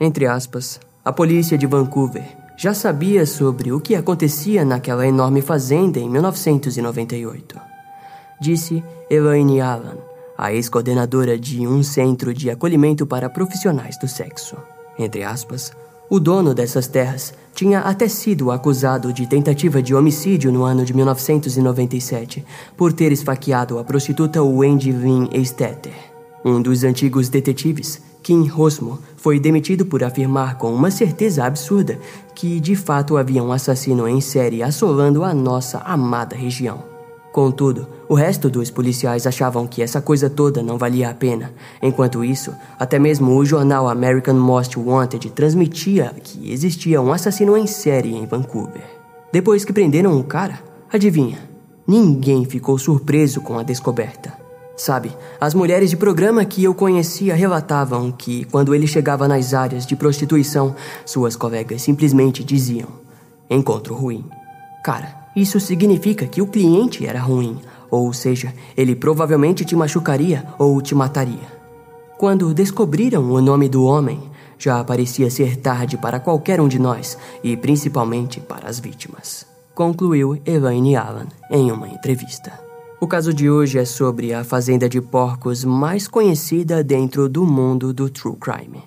Entre aspas, a polícia de Vancouver já sabia sobre o que acontecia naquela enorme fazenda em 1998. Disse Elaine Allen, a ex-coordenadora de um centro de acolhimento para profissionais do sexo. Entre aspas, o dono dessas terras tinha até sido acusado de tentativa de homicídio no ano de 1997 por ter esfaqueado a prostituta Wendy Lynn Esteter. Um dos antigos detetives, Kim Rosmo, foi demitido por afirmar com uma certeza absurda que de fato havia um assassino em série assolando a nossa amada região. Contudo, o resto dos policiais achavam que essa coisa toda não valia a pena. Enquanto isso, até mesmo o jornal American Most Wanted transmitia que existia um assassino em série em Vancouver. Depois que prenderam o cara, adivinha? Ninguém ficou surpreso com a descoberta. Sabe, as mulheres de programa que eu conhecia relatavam que, quando ele chegava nas áreas de prostituição, suas colegas simplesmente diziam: encontro ruim. Cara, isso significa que o cliente era ruim, ou seja, ele provavelmente te machucaria ou te mataria. Quando descobriram o nome do homem, já parecia ser tarde para qualquer um de nós e principalmente para as vítimas, concluiu Elaine Allen em uma entrevista. O caso de hoje é sobre a fazenda de porcos mais conhecida dentro do mundo do true crime.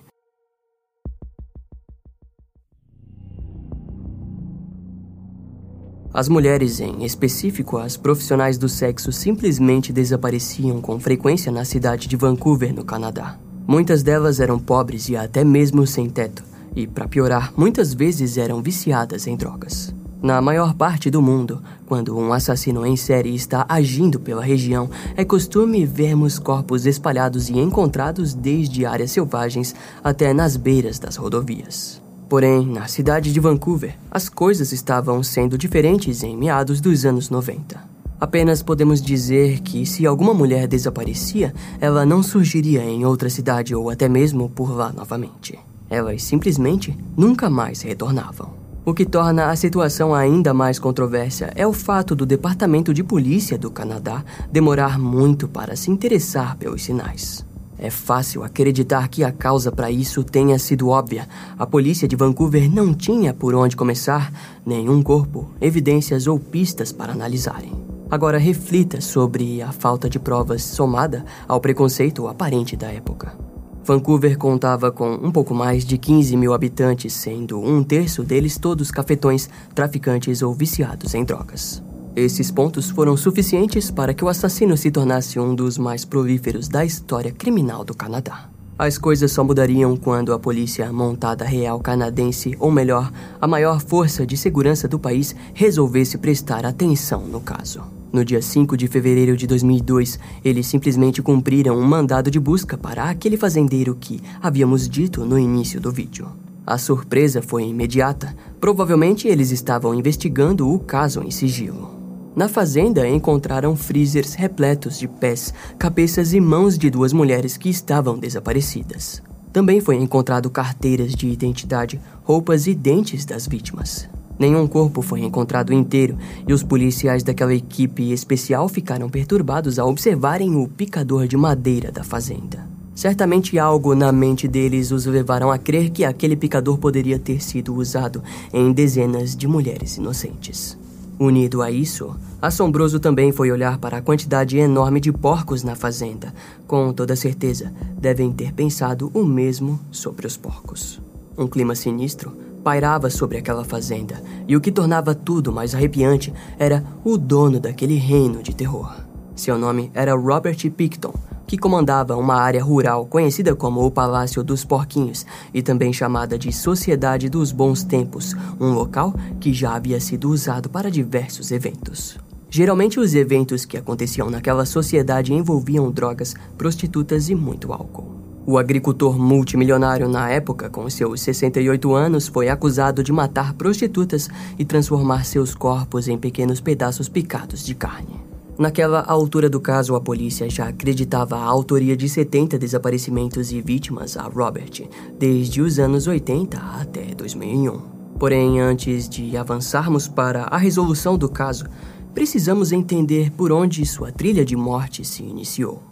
As mulheres, em específico as profissionais do sexo, simplesmente desapareciam com frequência na cidade de Vancouver, no Canadá. Muitas delas eram pobres e até mesmo sem teto, e, para piorar, muitas vezes eram viciadas em drogas. Na maior parte do mundo, quando um assassino em série está agindo pela região, é costume vermos corpos espalhados e encontrados desde áreas selvagens até nas beiras das rodovias. Porém, na cidade de Vancouver, as coisas estavam sendo diferentes em meados dos anos 90. Apenas podemos dizer que se alguma mulher desaparecia, ela não surgiria em outra cidade ou até mesmo por lá novamente. Elas simplesmente nunca mais retornavam. O que torna a situação ainda mais controversa é o fato do Departamento de Polícia do Canadá demorar muito para se interessar pelos sinais. É fácil acreditar que a causa para isso tenha sido óbvia. A polícia de Vancouver não tinha por onde começar, nenhum corpo, evidências ou pistas para analisarem. Agora reflita sobre a falta de provas somada ao preconceito aparente da época. Vancouver contava com um pouco mais de 15 mil habitantes, sendo um terço deles todos cafetões, traficantes ou viciados em drogas. Esses pontos foram suficientes para que o assassino se tornasse um dos mais prolíferos da história criminal do Canadá. As coisas só mudariam quando a Polícia Montada Real Canadense, ou melhor, a maior força de segurança do país, resolvesse prestar atenção no caso. No dia 5 de fevereiro de 2002, eles simplesmente cumpriram um mandado de busca para aquele fazendeiro que havíamos dito no início do vídeo. A surpresa foi imediata. Provavelmente eles estavam investigando o caso em sigilo. Na fazenda encontraram freezers repletos de pés, cabeças e mãos de duas mulheres que estavam desaparecidas. Também foi encontrado carteiras de identidade, roupas e dentes das vítimas. Nenhum corpo foi encontrado inteiro e os policiais daquela equipe especial ficaram perturbados ao observarem o picador de madeira da fazenda. Certamente algo na mente deles os levaram a crer que aquele picador poderia ter sido usado em dezenas de mulheres inocentes. Unido a isso, assombroso também foi olhar para a quantidade enorme de porcos na fazenda. Com toda certeza, devem ter pensado o mesmo sobre os porcos. Um clima sinistro pairava sobre aquela fazenda, e o que tornava tudo mais arrepiante era o dono daquele reino de terror. Seu nome era Robert Picton, que comandava uma área rural conhecida como o Palácio dos Porquinhos e também chamada de Sociedade dos Bons Tempos, um local que já havia sido usado para diversos eventos. Geralmente, os eventos que aconteciam naquela sociedade envolviam drogas, prostitutas e muito álcool. O agricultor multimilionário na época, com seus 68 anos, foi acusado de matar prostitutas e transformar seus corpos em pequenos pedaços picados de carne. Naquela altura do caso, a polícia já acreditava a autoria de 70 desaparecimentos e vítimas a Robert, desde os anos 80 até 2001. Porém, antes de avançarmos para a resolução do caso, precisamos entender por onde sua trilha de morte se iniciou.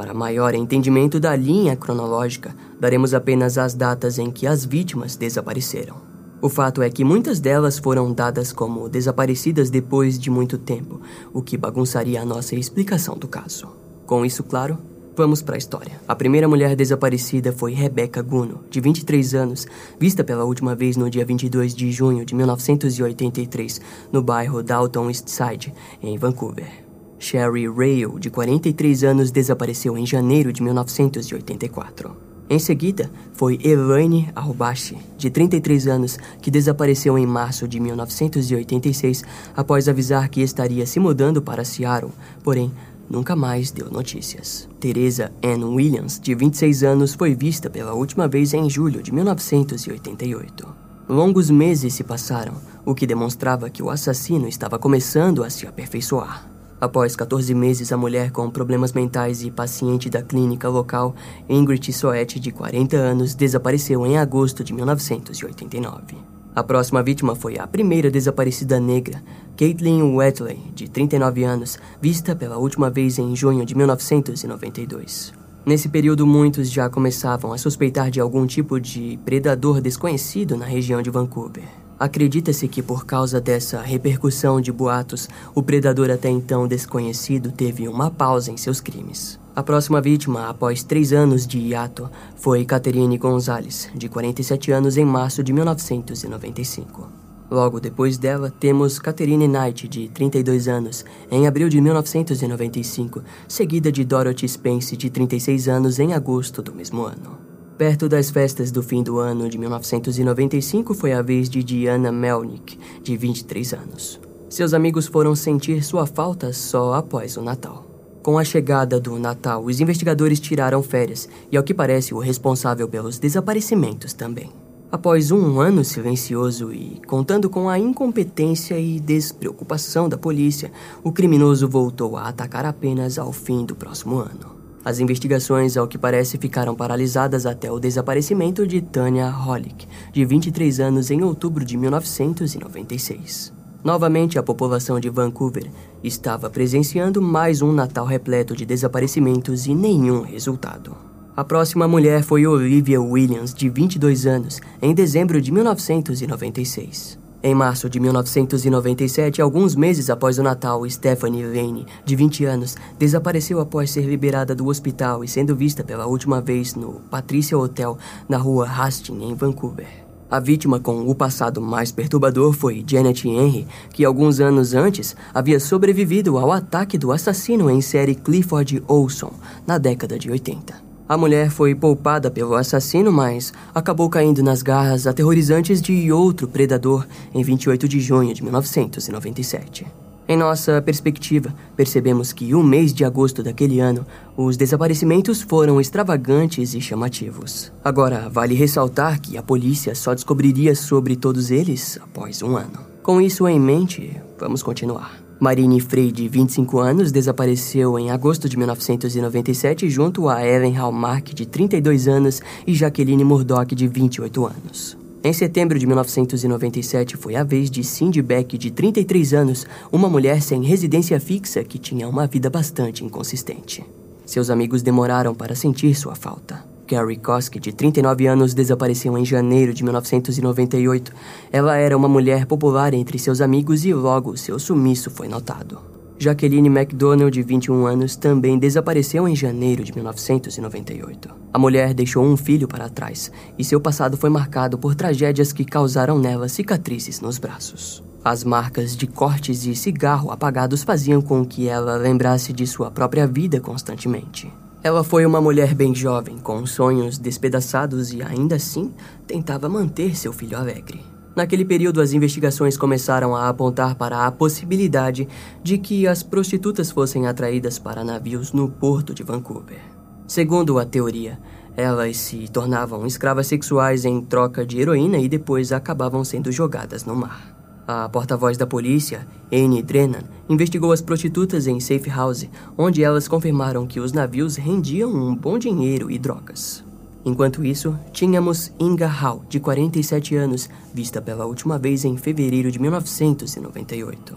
Para maior entendimento da linha cronológica, daremos apenas as datas em que as vítimas desapareceram. O fato é que muitas delas foram dadas como desaparecidas depois de muito tempo, o que bagunçaria a nossa explicação do caso. Com isso claro, vamos para a história. A primeira mulher desaparecida foi Rebecca Guno, de 23 anos, vista pela última vez no dia 22 de junho de 1983, no bairro Dalton East Side, em Vancouver. Sherry Rail, de 43 anos, desapareceu em janeiro de 1984. Em seguida, foi Elaine Arbashi, de 33 anos, que desapareceu em março de 1986 após avisar que estaria se mudando para Seattle, porém nunca mais deu notícias. Teresa Ann Williams, de 26 anos, foi vista pela última vez em julho de 1988. Longos meses se passaram, o que demonstrava que o assassino estava começando a se aperfeiçoar. Após 14 meses, a mulher com problemas mentais e paciente da clínica local, Ingrid Soet, de 40 anos, desapareceu em agosto de 1989. A próxima vítima foi a primeira desaparecida negra, Caitlin Wetley, de 39 anos, vista pela última vez em junho de 1992. Nesse período, muitos já começavam a suspeitar de algum tipo de predador desconhecido na região de Vancouver. Acredita-se que por causa dessa repercussão de boatos, o predador até então desconhecido teve uma pausa em seus crimes. A próxima vítima, após três anos de hiato, foi Catherine Gonzalez, de 47 anos, em março de 1995. Logo depois dela, temos Catherine Knight, de 32 anos, em abril de 1995, seguida de Dorothy Spence, de 36 anos, em agosto do mesmo ano. Perto das festas do fim do ano de 1995 foi a vez de Diana Melnick, de 23 anos. Seus amigos foram sentir sua falta só após o Natal. Com a chegada do Natal, os investigadores tiraram férias e, ao que parece, o responsável pelos desaparecimentos também. Após um ano silencioso e contando com a incompetência e despreocupação da polícia, o criminoso voltou a atacar apenas ao fim do próximo ano. As investigações, ao que parece, ficaram paralisadas até o desaparecimento de Tanya Hollick, de 23 anos, em outubro de 1996. Novamente, a população de Vancouver estava presenciando mais um Natal repleto de desaparecimentos e nenhum resultado. A próxima mulher foi Olivia Williams, de 22 anos, em dezembro de 1996. Em março de 1997, alguns meses após o Natal, Stephanie Lane, de 20 anos, desapareceu após ser liberada do hospital e sendo vista pela última vez no Patricia Hotel, na rua Hastings, em Vancouver. A vítima com o passado mais perturbador foi Janet Henry, que alguns anos antes havia sobrevivido ao ataque do assassino em série Clifford Olson, na década de 80. A mulher foi poupada pelo assassino, mas acabou caindo nas garras aterrorizantes de outro predador em 28 de junho de 1997. Em nossa perspectiva, percebemos que o mês de agosto daquele ano, os desaparecimentos foram extravagantes e chamativos. Agora, vale ressaltar que a polícia só descobriria sobre todos eles após um ano. Com isso em mente, vamos continuar. Marine Frey, de 25 anos, desapareceu em agosto de 1997 junto a Ellen Hallmark, de 32 anos, e Jacqueline Murdoch, de 28 anos. Em setembro de 1997 foi a vez de Cindy Beck, de 33 anos, uma mulher sem residência fixa que tinha uma vida bastante inconsistente. Seus amigos demoraram para sentir sua falta. Carrie Koski, de 39 anos, desapareceu em janeiro de 1998. Ela era uma mulher popular entre seus amigos e logo seu sumiço foi notado. Jacqueline McDonald, de 21 anos, também desapareceu em janeiro de 1998. A mulher deixou um filho para trás e seu passado foi marcado por tragédias que causaram nela cicatrizes nos braços. As marcas de cortes e cigarro apagados faziam com que ela lembrasse de sua própria vida constantemente. Ela foi uma mulher bem jovem, com sonhos despedaçados e ainda assim tentava manter seu filho alegre. Naquele período, as investigações começaram a apontar para a possibilidade de que as prostitutas fossem atraídas para navios no porto de Vancouver. Segundo a teoria, elas se tornavam escravas sexuais em troca de heroína e depois acabavam sendo jogadas no mar. A porta-voz da polícia, Anne Drennan, investigou as prostitutas em Safe House, onde elas confirmaram que os navios rendiam um bom dinheiro e drogas. Enquanto isso, tínhamos Inga Hall, de 47 anos, vista pela última vez em fevereiro de 1998.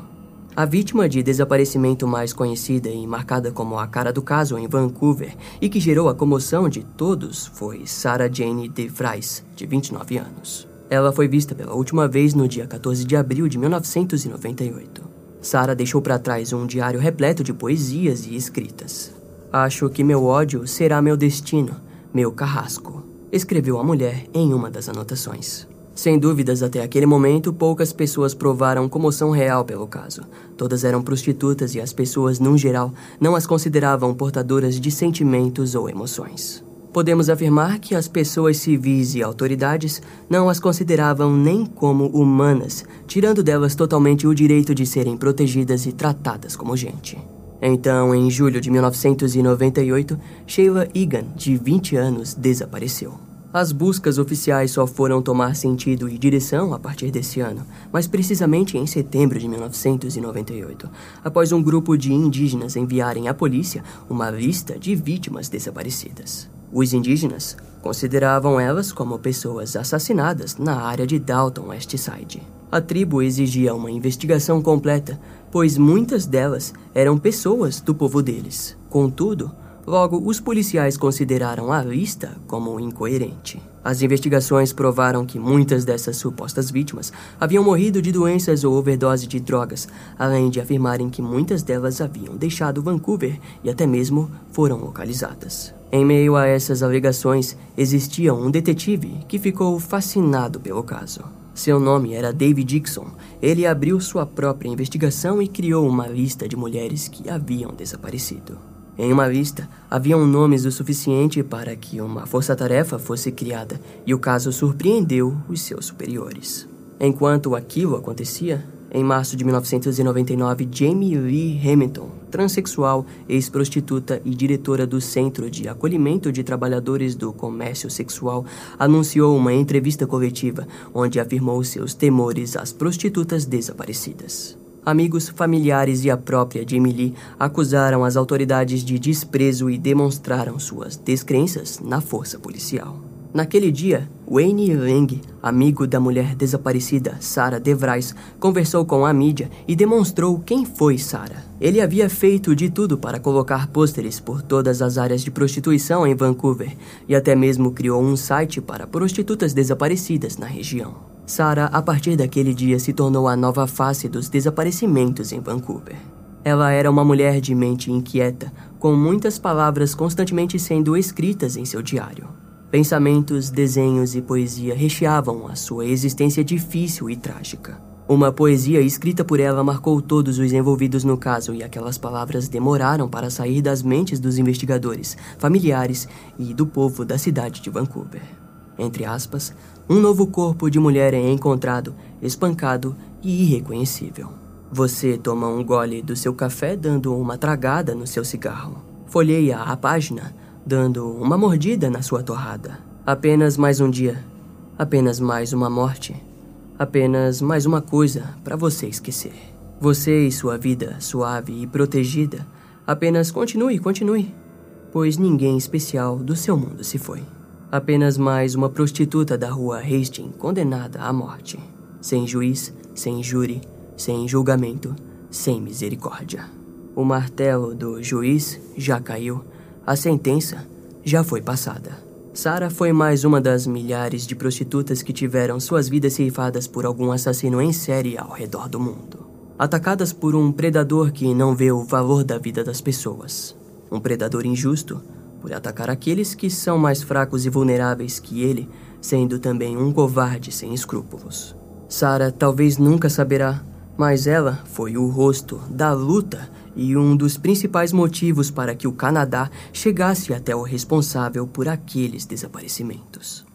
A vítima de desaparecimento mais conhecida e marcada como a cara do caso em Vancouver e que gerou a comoção de todos foi Sarah Jane DeVries, de 29 anos. Ela foi vista pela última vez no dia 14 de abril de 1998. Sarah deixou para trás um diário repleto de poesias e escritas. Acho que meu ódio será meu destino, meu carrasco, escreveu a mulher em uma das anotações. Sem dúvidas, até aquele momento, poucas pessoas provaram comoção real pelo caso. Todas eram prostitutas e as pessoas, num geral, não as consideravam portadoras de sentimentos ou emoções. Podemos afirmar que as pessoas civis e autoridades não as consideravam nem como humanas, tirando delas totalmente o direito de serem protegidas e tratadas como gente. Então, em julho de 1998, Sheila Egan, de 20 anos, desapareceu. As buscas oficiais só foram tomar sentido e direção a partir desse ano, mas precisamente em setembro de 1998, após um grupo de indígenas enviarem à polícia uma lista de vítimas desaparecidas. Os indígenas consideravam elas como pessoas assassinadas na área de Dalton West Side. A tribo exigia uma investigação completa, pois muitas delas eram pessoas do povo deles. Contudo, Logo, os policiais consideraram a lista como incoerente. As investigações provaram que muitas dessas supostas vítimas haviam morrido de doenças ou overdose de drogas, além de afirmarem que muitas delas haviam deixado Vancouver e até mesmo foram localizadas. Em meio a essas alegações, existia um detetive que ficou fascinado pelo caso. Seu nome era David Dixon. Ele abriu sua própria investigação e criou uma lista de mulheres que haviam desaparecido. Em uma lista, haviam nomes o suficiente para que uma força-tarefa fosse criada, e o caso surpreendeu os seus superiores. Enquanto aquilo acontecia, em março de 1999, Jamie Lee Hamilton, transexual, ex-prostituta e diretora do Centro de Acolhimento de Trabalhadores do Comércio Sexual, anunciou uma entrevista coletiva onde afirmou seus temores às prostitutas desaparecidas. Amigos, familiares e a própria Jamie Lee acusaram as autoridades de desprezo e demonstraram suas descrenças na força policial. Naquele dia, Wayne Lang, amigo da mulher desaparecida Sarah DeVries, conversou com a mídia e demonstrou quem foi Sarah. Ele havia feito de tudo para colocar pôsteres por todas as áreas de prostituição em Vancouver e até mesmo criou um site para prostitutas desaparecidas na região. Sarah, a partir daquele dia, se tornou a nova face dos desaparecimentos em Vancouver. Ela era uma mulher de mente inquieta, com muitas palavras constantemente sendo escritas em seu diário. Pensamentos, desenhos e poesia recheavam a sua existência difícil e trágica. Uma poesia escrita por ela marcou todos os envolvidos no caso e aquelas palavras demoraram para sair das mentes dos investigadores, familiares e do povo da cidade de Vancouver. Entre aspas, um novo corpo de mulher é encontrado, espancado e irreconhecível. Você toma um gole do seu café dando uma tragada no seu cigarro. Folheia a página, dando uma mordida na sua torrada. Apenas mais um dia. Apenas mais uma morte. Apenas mais uma coisa para você esquecer. Você e sua vida suave e protegida. Apenas continue, continue. Pois ninguém especial do seu mundo se foi. Apenas mais uma prostituta da rua Hastings condenada à morte. Sem juiz, sem júri, sem julgamento, sem misericórdia. O martelo do juiz já caiu, a sentença já foi passada. Sara foi mais uma das milhares de prostitutas que tiveram suas vidas ceifadas por algum assassino em série ao redor do mundo. Atacadas por um predador que não vê o valor da vida das pessoas. Um predador injusto por atacar aqueles que são mais fracos e vulneráveis que ele, sendo também um covarde sem escrúpulos. Sara talvez nunca saberá, mas ela foi o rosto da luta e um dos principais motivos para que o Canadá chegasse até o responsável por aqueles desaparecimentos.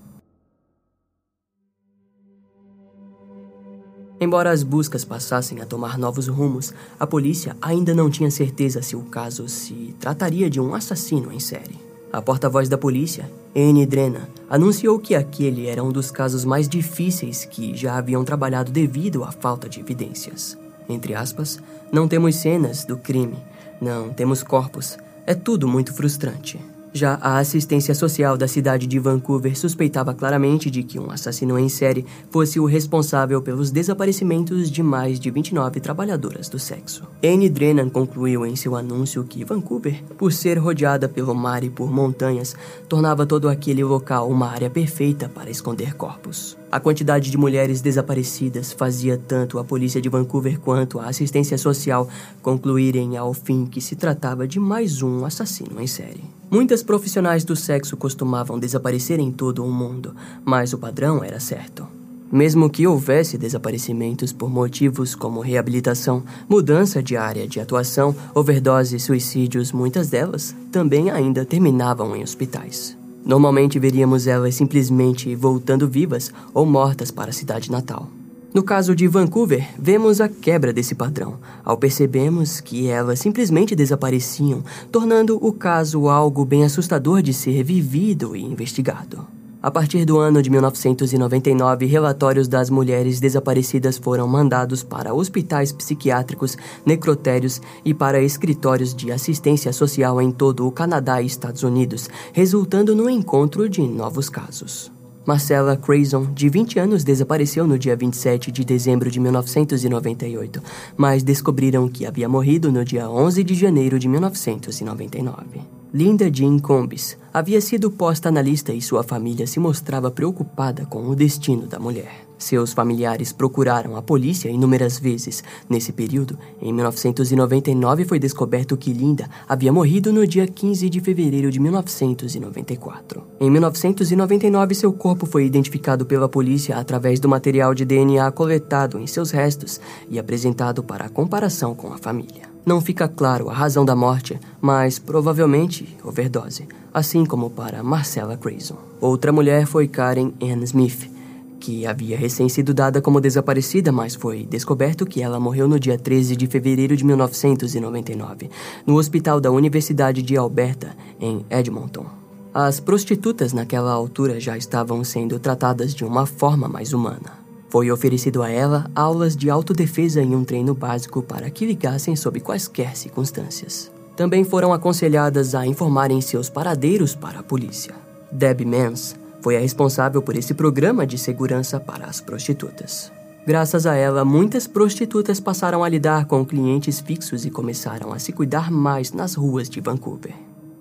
Embora as buscas passassem a tomar novos rumos, a polícia ainda não tinha certeza se o caso se trataria de um assassino em série. A porta-voz da polícia, Anne Drena, anunciou que aquele era um dos casos mais difíceis que já haviam trabalhado devido à falta de evidências. Entre aspas, não temos cenas do crime, não temos corpos, é tudo muito frustrante. Já a assistência social da cidade de Vancouver suspeitava claramente de que um assassino em série fosse o responsável pelos desaparecimentos de mais de 29 trabalhadoras do sexo. Anne Drennan concluiu em seu anúncio que Vancouver, por ser rodeada pelo mar e por montanhas, tornava todo aquele local uma área perfeita para esconder corpos. A quantidade de mulheres desaparecidas fazia tanto a polícia de Vancouver quanto a assistência social concluírem ao fim que se tratava de mais um assassino em série. Muitas profissionais do sexo costumavam desaparecer em todo o mundo, mas o padrão era certo. Mesmo que houvesse desaparecimentos por motivos como reabilitação, mudança de área de atuação, overdose e suicídios, muitas delas também ainda terminavam em hospitais. Normalmente veríamos elas simplesmente voltando vivas ou mortas para a cidade natal. No caso de Vancouver, vemos a quebra desse padrão, ao percebemos que elas simplesmente desapareciam, tornando o caso algo bem assustador de ser vivido e investigado. A partir do ano de 1999, relatórios das mulheres desaparecidas foram mandados para hospitais psiquiátricos, necrotérios e para escritórios de assistência social em todo o Canadá e Estados Unidos, resultando no encontro de novos casos. Marcella Crazon, de 20 anos, desapareceu no dia 27 de dezembro de 1998, mas descobriram que havia morrido no dia 11 de janeiro de 1999. Linda Jean Combs havia sido posta na lista e sua família se mostrava preocupada com o destino da mulher. Seus familiares procuraram a polícia inúmeras vezes. Nesse período, em 1999, foi descoberto que Linda havia morrido no dia 15 de fevereiro de 1994. Em 1999, seu corpo foi identificado pela polícia através do material de DNA coletado em seus restos e apresentado para comparação com a família. Não fica claro a razão da morte, mas provavelmente overdose, assim como para Marcella Grayson. Outra mulher foi Karen Ann Smith, que havia recém sido dada como desaparecida, mas foi descoberto que ela morreu no dia 13 de fevereiro de 1999, no hospital da Universidade de Alberta, em Edmonton. As prostitutas naquela altura já estavam sendo tratadas de uma forma mais humana. Foi oferecido a ela aulas de autodefesa em um treino básico para que ligassem sob quaisquer circunstâncias. Também foram aconselhadas a informarem seus paradeiros para a polícia. Debbie Mans foi a responsável por esse programa de segurança para as prostitutas. Graças a ela, muitas prostitutas passaram a lidar com clientes fixos e começaram a se cuidar mais nas ruas de Vancouver.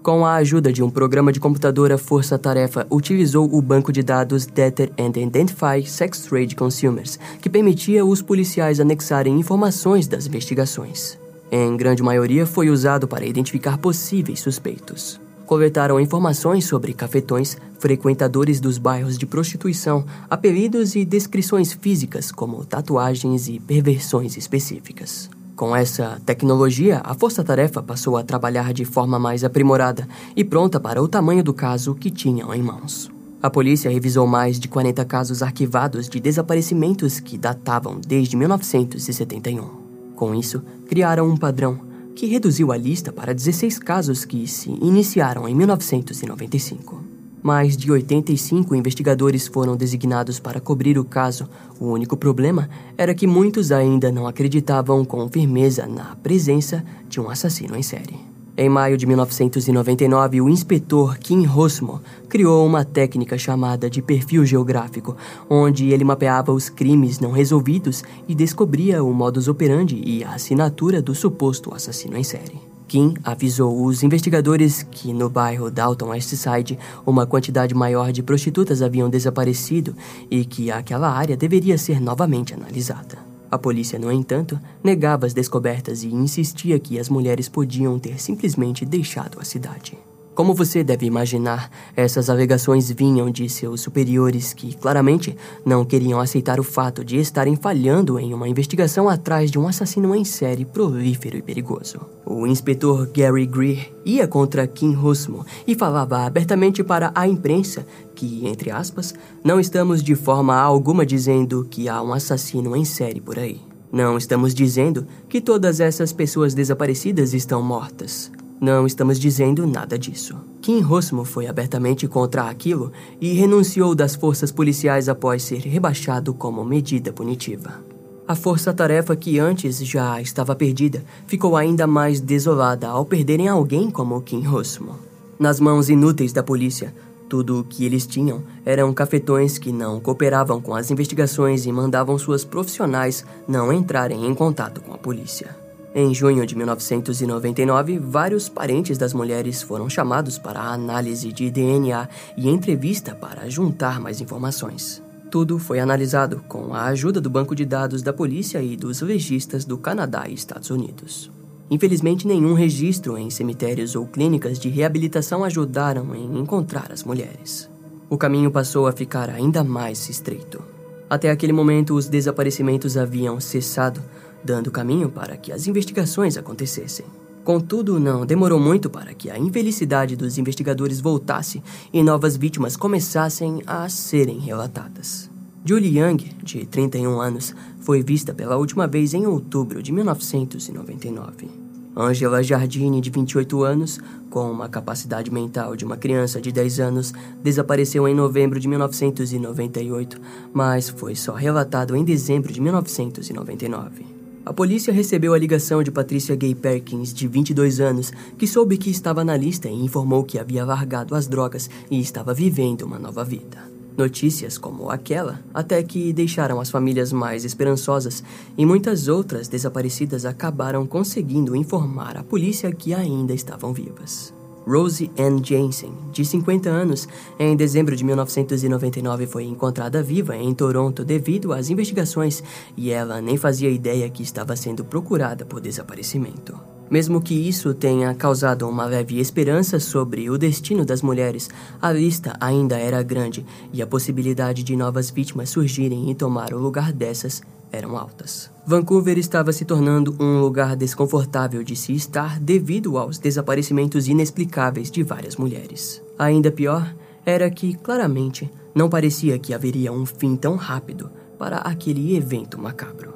Com a ajuda de um programa de computador, a Força Tarefa utilizou o banco de dados Data and Identify Sex Trade Consumers, que permitia os policiais anexarem informações das investigações. Em grande maioria, foi usado para identificar possíveis suspeitos. Coletaram informações sobre cafetões, frequentadores dos bairros de prostituição, apelidos e descrições físicas, como tatuagens e perversões específicas. Com essa tecnologia, a força-tarefa passou a trabalhar de forma mais aprimorada e pronta para o tamanho do caso que tinham em mãos. A polícia revisou mais de 40 casos arquivados de desaparecimentos que datavam desde 1971. Com isso, criaram um padrão que reduziu a lista para 16 casos que se iniciaram em 1995. Mais de 85 investigadores foram designados para cobrir o caso. O único problema era que muitos ainda não acreditavam com firmeza na presença de um assassino em série. Em maio de 1999, o inspetor Kim Rosmo criou uma técnica chamada de perfil geográfico, onde ele mapeava os crimes não resolvidos e descobria o modus operandi e a assinatura do suposto assassino em série. Kim avisou os investigadores que no bairro Dalton Westside uma quantidade maior de prostitutas haviam desaparecido e que aquela área deveria ser novamente analisada. A polícia, no entanto, negava as descobertas e insistia que as mulheres podiam ter simplesmente deixado a cidade. Como você deve imaginar, essas alegações vinham de seus superiores que, claramente, não queriam aceitar o fato de estarem falhando em uma investigação atrás de um assassino em série prolífero e perigoso. O inspetor Gary Greer ia contra Kim Husmo e falava abertamente para a imprensa que, entre aspas, não estamos de forma alguma dizendo que há um assassino em série por aí. Não estamos dizendo que todas essas pessoas desaparecidas estão mortas. Não estamos dizendo nada disso. Kim Rosmo foi abertamente contra aquilo e renunciou das forças policiais após ser rebaixado como medida punitiva. A força-tarefa que antes já estava perdida ficou ainda mais desolada ao perderem alguém como Kim Rosmo. Nas mãos inúteis da polícia, tudo o que eles tinham eram cafetões que não cooperavam com as investigações e mandavam suas profissionais não entrarem em contato com a polícia. Em junho de 1999, vários parentes das mulheres foram chamados para a análise de DNA e entrevista para juntar mais informações. Tudo foi analisado com a ajuda do banco de dados da polícia e dos legistas do Canadá e Estados Unidos. Infelizmente, nenhum registro em cemitérios ou clínicas de reabilitação ajudaram em encontrar as mulheres. O caminho passou a ficar ainda mais estreito. Até aquele momento, os desaparecimentos haviam cessado, dando caminho para que as investigações acontecessem. Contudo, não demorou muito para que a infelicidade dos investigadores voltasse e novas vítimas começassem a serem relatadas. Julie Young, de 31 anos, foi vista pela última vez em outubro de 1999. Angela Jardine, de 28 anos, com uma capacidade mental de uma criança de 10 anos, desapareceu em novembro de 1998, mas foi só relatado em dezembro de 1999. A polícia recebeu a ligação de Patricia Gay Perkins, de 22 anos, que soube que estava na lista e informou que havia largado as drogas e estava vivendo uma nova vida. Notícias como aquela até que deixaram as famílias mais esperançosas e muitas outras desaparecidas acabaram conseguindo informar a polícia que ainda estavam vivas. Rosie Ann Jensen, de 50 anos, em dezembro de 1999 foi encontrada viva em Toronto devido às investigações e ela nem fazia ideia que estava sendo procurada por desaparecimento. Mesmo que isso tenha causado uma leve esperança sobre o destino das mulheres, a lista ainda era grande e a possibilidade de novas vítimas surgirem e tomar o lugar dessas eram altas. Vancouver estava se tornando um lugar desconfortável de se estar devido aos desaparecimentos inexplicáveis de várias mulheres. Ainda pior era que, claramente, não parecia que haveria um fim tão rápido para aquele evento macabro.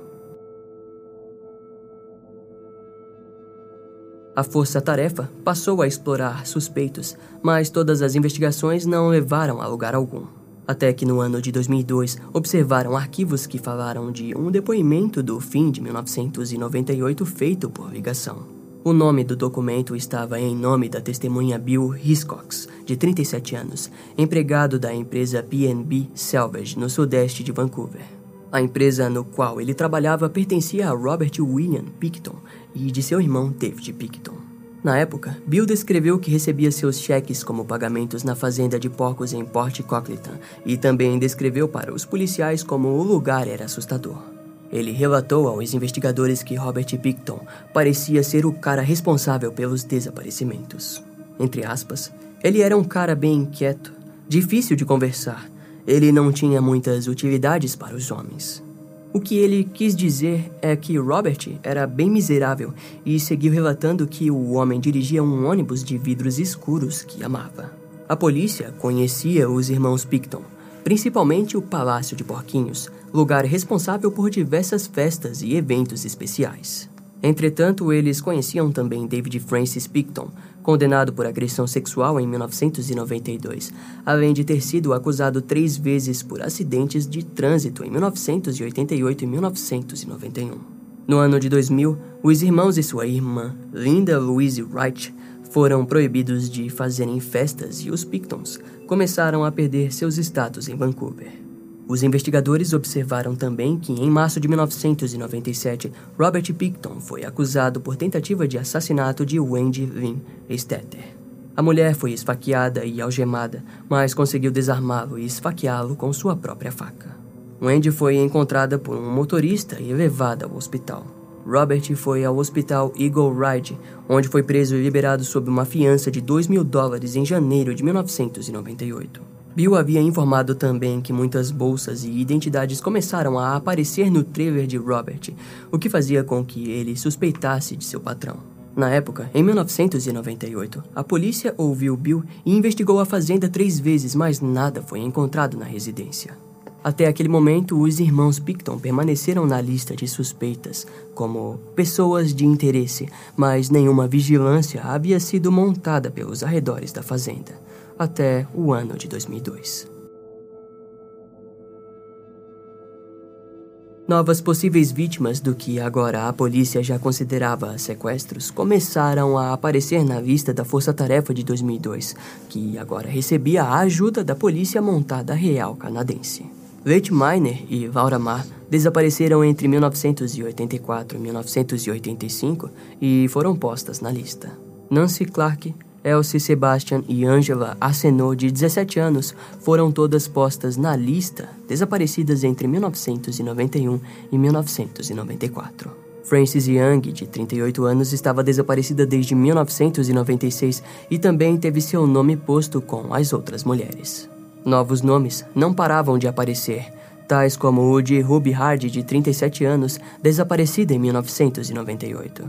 A força-tarefa passou a explorar suspeitos, mas todas as investigações não levaram a lugar algum. Até que no ano de 2002 observaram arquivos que falaram de um depoimento do fim de 1998 feito por ligação. O nome do documento estava em nome da testemunha Bill Hiscox, de 37 anos, empregado da empresa PNB Salvage no sudeste de Vancouver. A empresa no qual ele trabalhava pertencia a Robert William Picton, e de seu irmão David Picton. Na época, Bill descreveu que recebia seus cheques como pagamentos na fazenda de porcos em Port Coquitlam e também descreveu para os policiais como o lugar era assustador. Ele relatou aos investigadores que Robert Picton parecia ser o cara responsável pelos desaparecimentos. Entre aspas, ele era um cara bem inquieto, difícil de conversar. Ele não tinha muitas utilidades para os homens. O que ele quis dizer é que Robert era bem miserável e seguiu relatando que o homem dirigia um ônibus de vidros escuros que amava. A polícia conhecia os irmãos Picton, principalmente o Palácio de Porquinhos, lugar responsável por diversas festas e eventos especiais. Entretanto, eles conheciam também David Francis Picton, condenado por agressão sexual em 1992, além de ter sido acusado três vezes por acidentes de trânsito em 1988 e 1991. No ano de 2000, os irmãos e sua irmã, Linda Louise Wright, foram proibidos de fazerem festas e os Pictons começaram a perder seus status em Vancouver. Os investigadores observaram também que, em março de 1997, Robert Picton foi acusado por tentativa de assassinato de Wendy Lynn Stetter. A mulher foi esfaqueada e algemada, mas conseguiu desarmá-lo e esfaqueá-lo com sua própria faca. Wendy foi encontrada por um motorista e levada ao hospital. Robert foi ao hospital Eagle Ride, onde foi preso e liberado sob uma fiança de 2 mil dólares em janeiro de 1998. Bill havia informado também que muitas bolsas e identidades começaram a aparecer no trailer de Robert, o que fazia com que ele suspeitasse de seu patrão. Na época, em 1998, a polícia ouviu Bill e investigou a fazenda três vezes, mas nada foi encontrado na residência. Até aquele momento, os irmãos Picton permaneceram na lista de suspeitas como pessoas de interesse, mas nenhuma vigilância havia sido montada pelos arredores da fazenda até o ano de 2002. Novas possíveis vítimas do que agora a polícia já considerava sequestros começaram a aparecer na lista da Força Tarefa de 2002, que agora recebia a ajuda da Polícia Montada Real Canadense. Leite Miner e Laura Mar desapareceram entre 1984 e 1985 e foram postas na lista. Nancy Clark Elsie Sebastian e Angela Arsenault, de 17 anos, foram todas postas na lista, desaparecidas entre 1991 e 1994. Frances Young, de 38 anos, estava desaparecida desde 1996 e também teve seu nome posto com as outras mulheres. Novos nomes não paravam de aparecer, tais como o de Ruby Hard, de 37 anos, desaparecida em 1998.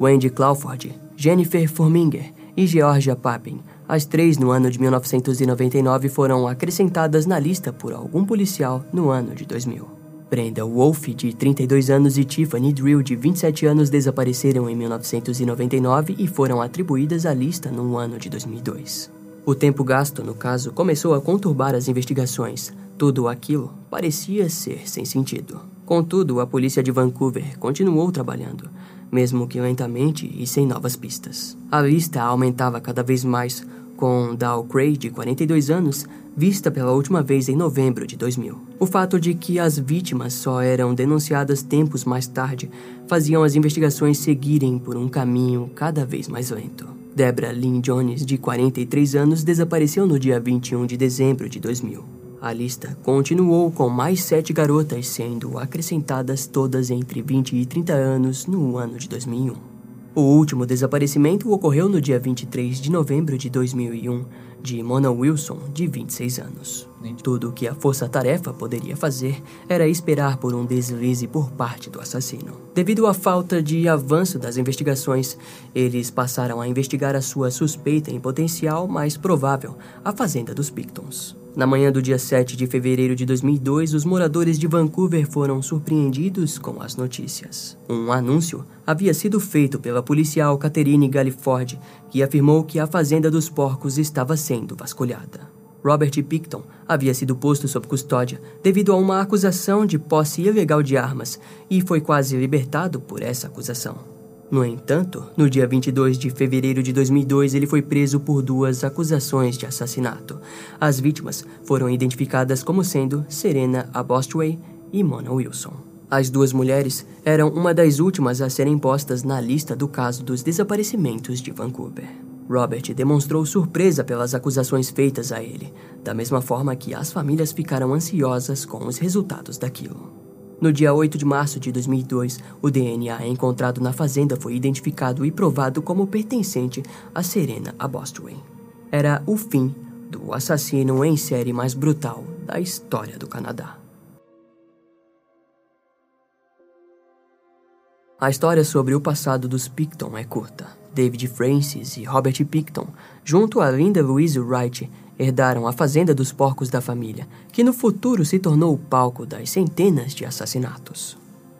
Wendy Clawford, Jennifer Furminger, e Georgia Papin. As três, no ano de 1999, foram acrescentadas na lista por algum policial no ano de 2000. Brenda Wolfe, de 32 anos, e Tiffany Drill, de 27 anos, desapareceram em 1999 e foram atribuídas à lista no ano de 2002. O tempo gasto no caso começou a conturbar as investigações. Tudo aquilo parecia ser sem sentido. Contudo, a polícia de Vancouver continuou trabalhando mesmo que lentamente e sem novas pistas. A lista aumentava cada vez mais, com Dow Cray, de 42 anos, vista pela última vez em novembro de 2000. O fato de que as vítimas só eram denunciadas tempos mais tarde faziam as investigações seguirem por um caminho cada vez mais lento. Deborah Lynn Jones, de 43 anos, desapareceu no dia 21 de dezembro de 2000. A lista continuou com mais sete garotas sendo acrescentadas todas entre 20 e 30 anos no ano de 2001. O último desaparecimento ocorreu no dia 23 de novembro de 2001 de Mona Wilson, de 26 anos. Tudo o que a força-tarefa poderia fazer era esperar por um deslize por parte do assassino. Devido à falta de avanço das investigações, eles passaram a investigar a sua suspeita em potencial mais provável, a fazenda dos Pictons. Na manhã do dia 7 de fevereiro de 2002, os moradores de Vancouver foram surpreendidos com as notícias. Um anúncio havia sido feito pela policial Catherine Galliford, que afirmou que a fazenda dos porcos estava sendo vasculhada. Robert Picton havia sido posto sob custódia devido a uma acusação de posse ilegal de armas e foi quase libertado por essa acusação. No entanto, no dia 22 de fevereiro de 2002, ele foi preso por duas acusações de assassinato. As vítimas foram identificadas como sendo Serena Abostway e Mona Wilson. As duas mulheres eram uma das últimas a serem postas na lista do caso dos desaparecimentos de Vancouver. Robert demonstrou surpresa pelas acusações feitas a ele, da mesma forma que as famílias ficaram ansiosas com os resultados daquilo. No dia 8 de março de 2002, o DNA encontrado na fazenda foi identificado e provado como pertencente a Serena Abostway. Era o fim do assassino em série mais brutal da história do Canadá. A história sobre o passado dos Picton é curta. David Francis e Robert Picton, junto a Linda Louise Wright, herdaram a fazenda dos porcos da família, que no futuro se tornou o palco das centenas de assassinatos.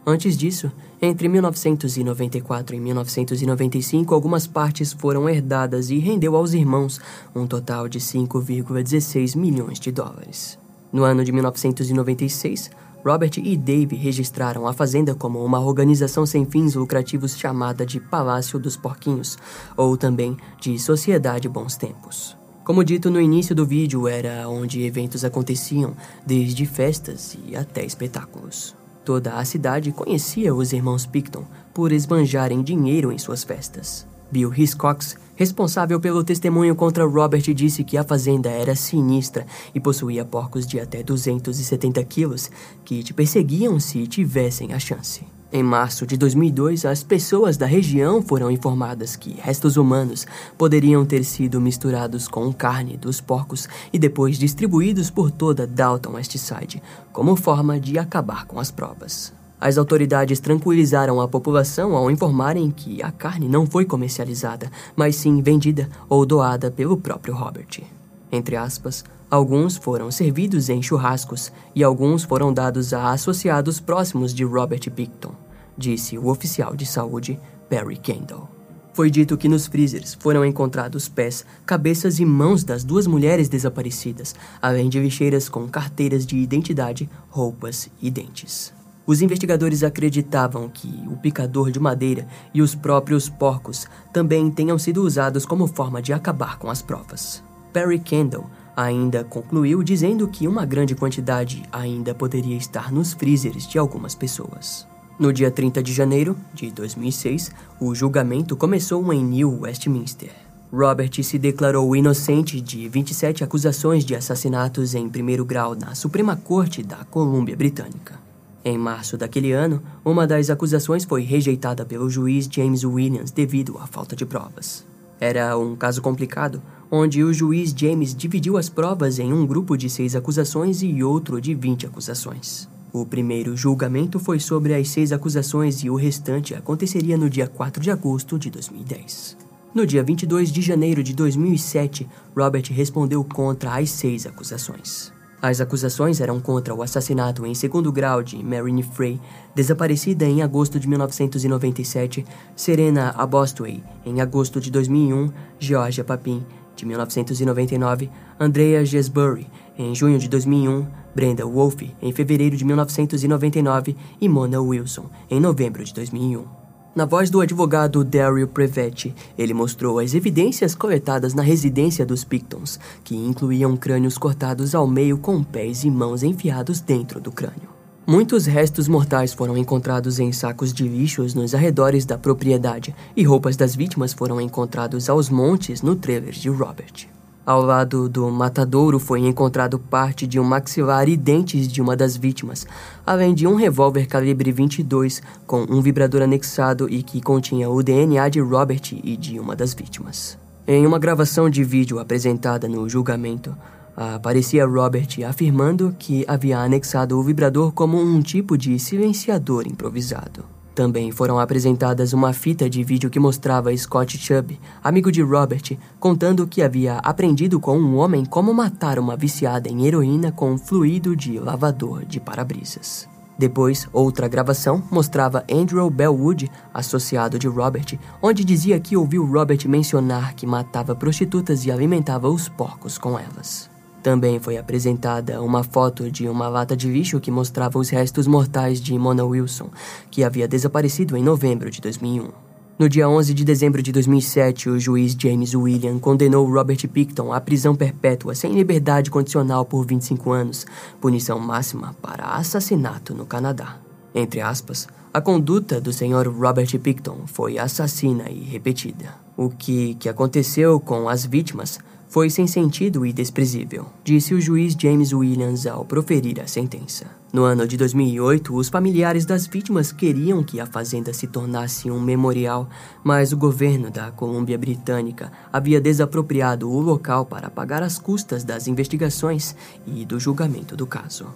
Antes disso, entre 1994 e 1995, algumas partes foram herdadas e rendeu aos irmãos um total de 5,16 milhões de dólares. No ano de 1996, Robert e Dave registraram a fazenda como uma organização sem fins lucrativos chamada de Palácio dos Porquinhos, ou também de Sociedade Bons Tempos. Como dito no início do vídeo, era onde eventos aconteciam, desde festas e até espetáculos. Toda a cidade conhecia os irmãos Picton por esbanjarem dinheiro em suas festas. Bill Hiscox, responsável pelo testemunho contra Robert, disse que a fazenda era sinistra e possuía porcos de até 270 quilos que te perseguiam se tivessem a chance. Em março de 2002, as pessoas da região foram informadas que restos humanos poderiam ter sido misturados com carne dos porcos e depois distribuídos por toda Dalton Westside, como forma de acabar com as provas. As autoridades tranquilizaram a população ao informarem que a carne não foi comercializada, mas sim vendida ou doada pelo próprio Robert. Entre aspas, Alguns foram servidos em churrascos e alguns foram dados a associados próximos de Robert Picton, disse o oficial de saúde Perry Kendall. Foi dito que nos freezers foram encontrados pés, cabeças e mãos das duas mulheres desaparecidas, além de lixeiras com carteiras de identidade, roupas e dentes. Os investigadores acreditavam que o picador de madeira e os próprios porcos também tenham sido usados como forma de acabar com as provas. Perry Kendall ainda concluiu dizendo que uma grande quantidade ainda poderia estar nos freezers de algumas pessoas. No dia 30 de janeiro de 2006, o julgamento começou em New Westminster. Robert se declarou inocente de 27 acusações de assassinatos em primeiro grau na Suprema Corte da Colômbia Britânica. Em março daquele ano, uma das acusações foi rejeitada pelo juiz James Williams devido à falta de provas. Era um caso complicado, onde o juiz James dividiu as provas em um grupo de seis acusações e outro de 20 acusações. O primeiro julgamento foi sobre as seis acusações e o restante aconteceria no dia 4 de agosto de 2010. No dia 22 de janeiro de 2007, Robert respondeu contra as seis acusações. As acusações eram contra o assassinato em segundo grau de Marine Frey, desaparecida em agosto de 1997, Serena Abostway, em agosto de 2001, Georgia Papin, de 1999, Andrea Gesbury, em junho de 2001, Brenda Wolfe, em fevereiro de 1999 e Mona Wilson, em novembro de 2001. Na voz do advogado Daryl Prevetti, ele mostrou as evidências coletadas na residência dos Pictons, que incluíam crânios cortados ao meio com pés e mãos enfiados dentro do crânio. Muitos restos mortais foram encontrados em sacos de lixos nos arredores da propriedade, e roupas das vítimas foram encontrados aos montes no trailer de Robert. Ao lado do matadouro foi encontrado parte de um maxilar e dentes de uma das vítimas, além de um revólver calibre 22 com um vibrador anexado e que continha o DNA de Robert e de uma das vítimas. Em uma gravação de vídeo apresentada no julgamento, aparecia Robert afirmando que havia anexado o vibrador como um tipo de silenciador improvisado. Também foram apresentadas uma fita de vídeo que mostrava Scott Chubb, amigo de Robert, contando que havia aprendido com um homem como matar uma viciada em heroína com fluido de lavador de para-brisas. Depois, outra gravação mostrava Andrew Bellwood, associado de Robert, onde dizia que ouviu Robert mencionar que matava prostitutas e alimentava os porcos com elas. Também foi apresentada uma foto de uma lata de lixo que mostrava os restos mortais de Mona Wilson, que havia desaparecido em novembro de 2001. No dia 11 de dezembro de 2007, o juiz James William condenou Robert Picton à prisão perpétua sem liberdade condicional por 25 anos, punição máxima para assassinato no Canadá. Entre aspas, a conduta do Sr. Robert Picton foi assassina e repetida. O que, que aconteceu com as vítimas foi sem sentido e desprezível, disse o juiz James Williams ao proferir a sentença. No ano de 2008, os familiares das vítimas queriam que a fazenda se tornasse um memorial, mas o governo da Colômbia Britânica havia desapropriado o local para pagar as custas das investigações e do julgamento do caso.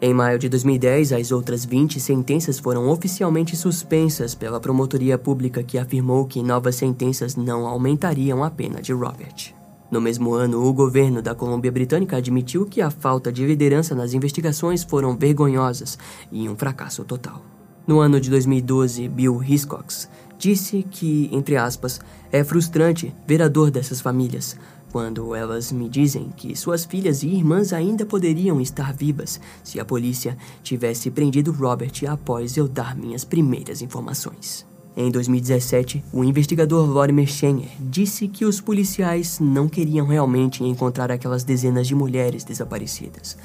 Em maio de 2010, as outras 20 sentenças foram oficialmente suspensas pela promotoria pública que afirmou que novas sentenças não aumentariam a pena de Robert. No mesmo ano, o governo da Colômbia Britânica admitiu que a falta de liderança nas investigações foram vergonhosas e um fracasso total. No ano de 2012, Bill Hiscox disse que, entre aspas, é frustrante ver a dor dessas famílias quando elas me dizem que suas filhas e irmãs ainda poderiam estar vivas se a polícia tivesse prendido Robert após eu dar minhas primeiras informações. Em 2017, o investigador Lorimer Schenger disse que os policiais não queriam realmente encontrar aquelas dezenas de mulheres desaparecidas,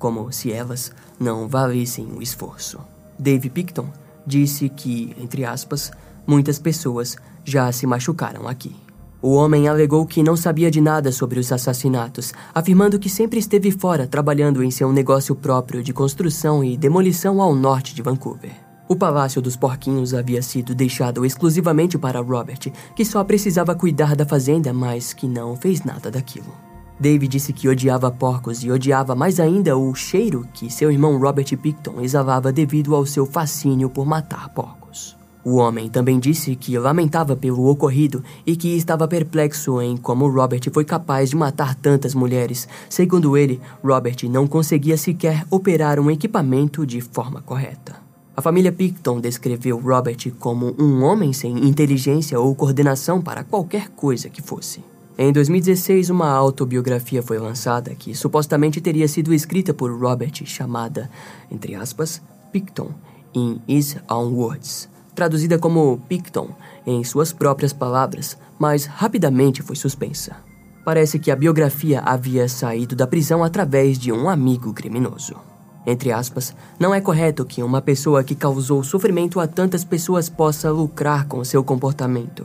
como se elas não valessem o esforço. Dave Picton disse que, entre aspas, muitas pessoas já se machucaram aqui. O homem alegou que não sabia de nada sobre os assassinatos, afirmando que sempre esteve fora trabalhando em seu negócio próprio de construção e demolição ao norte de Vancouver. O Palácio dos Porquinhos havia sido deixado exclusivamente para Robert, que só precisava cuidar da fazenda, mas que não fez nada daquilo. Dave disse que odiava porcos e odiava mais ainda o cheiro que seu irmão Robert Picton exalava devido ao seu fascínio por matar porcos. O homem também disse que lamentava pelo ocorrido e que estava perplexo em como Robert foi capaz de matar tantas mulheres. Segundo ele, Robert não conseguia sequer operar um equipamento de forma correta. A família Picton descreveu Robert como um homem sem inteligência ou coordenação para qualquer coisa que fosse. Em 2016, uma autobiografia foi lançada que supostamente teria sido escrita por Robert, chamada, entre aspas, Picton in His Own Words, traduzida como Picton em suas próprias palavras, mas rapidamente foi suspensa. Parece que a biografia havia saído da prisão através de um amigo criminoso. Entre aspas, não é correto que uma pessoa que causou sofrimento a tantas pessoas possa lucrar com seu comportamento,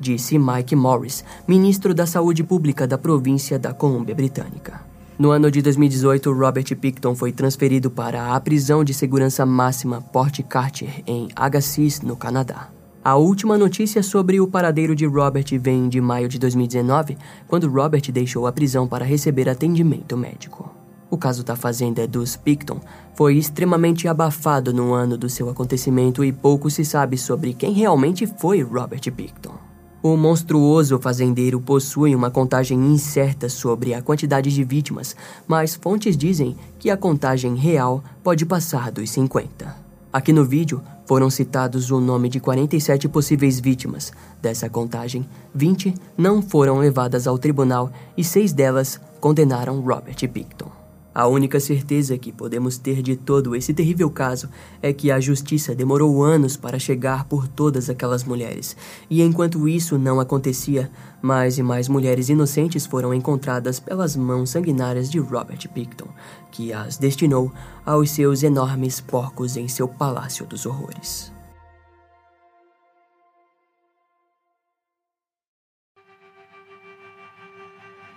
disse Mike Morris, ministro da Saúde Pública da província da Colômbia Britânica. No ano de 2018, Robert Picton foi transferido para a prisão de segurança máxima Port Carter, em Agassiz, no Canadá. A última notícia sobre o paradeiro de Robert vem de maio de 2019, quando Robert deixou a prisão para receber atendimento médico. O caso da fazenda dos Picton foi extremamente abafado no ano do seu acontecimento e pouco se sabe sobre quem realmente foi Robert Picton. O monstruoso fazendeiro possui uma contagem incerta sobre a quantidade de vítimas, mas fontes dizem que a contagem real pode passar dos 50. Aqui no vídeo foram citados o nome de 47 possíveis vítimas. Dessa contagem, 20 não foram levadas ao tribunal e seis delas condenaram Robert Picton. A única certeza que podemos ter de todo esse terrível caso é que a justiça demorou anos para chegar por todas aquelas mulheres, e enquanto isso não acontecia, mais e mais mulheres inocentes foram encontradas pelas mãos sanguinárias de Robert Picton, que as destinou aos seus enormes porcos em seu Palácio dos Horrores.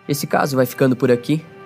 Esse caso vai ficando por aqui.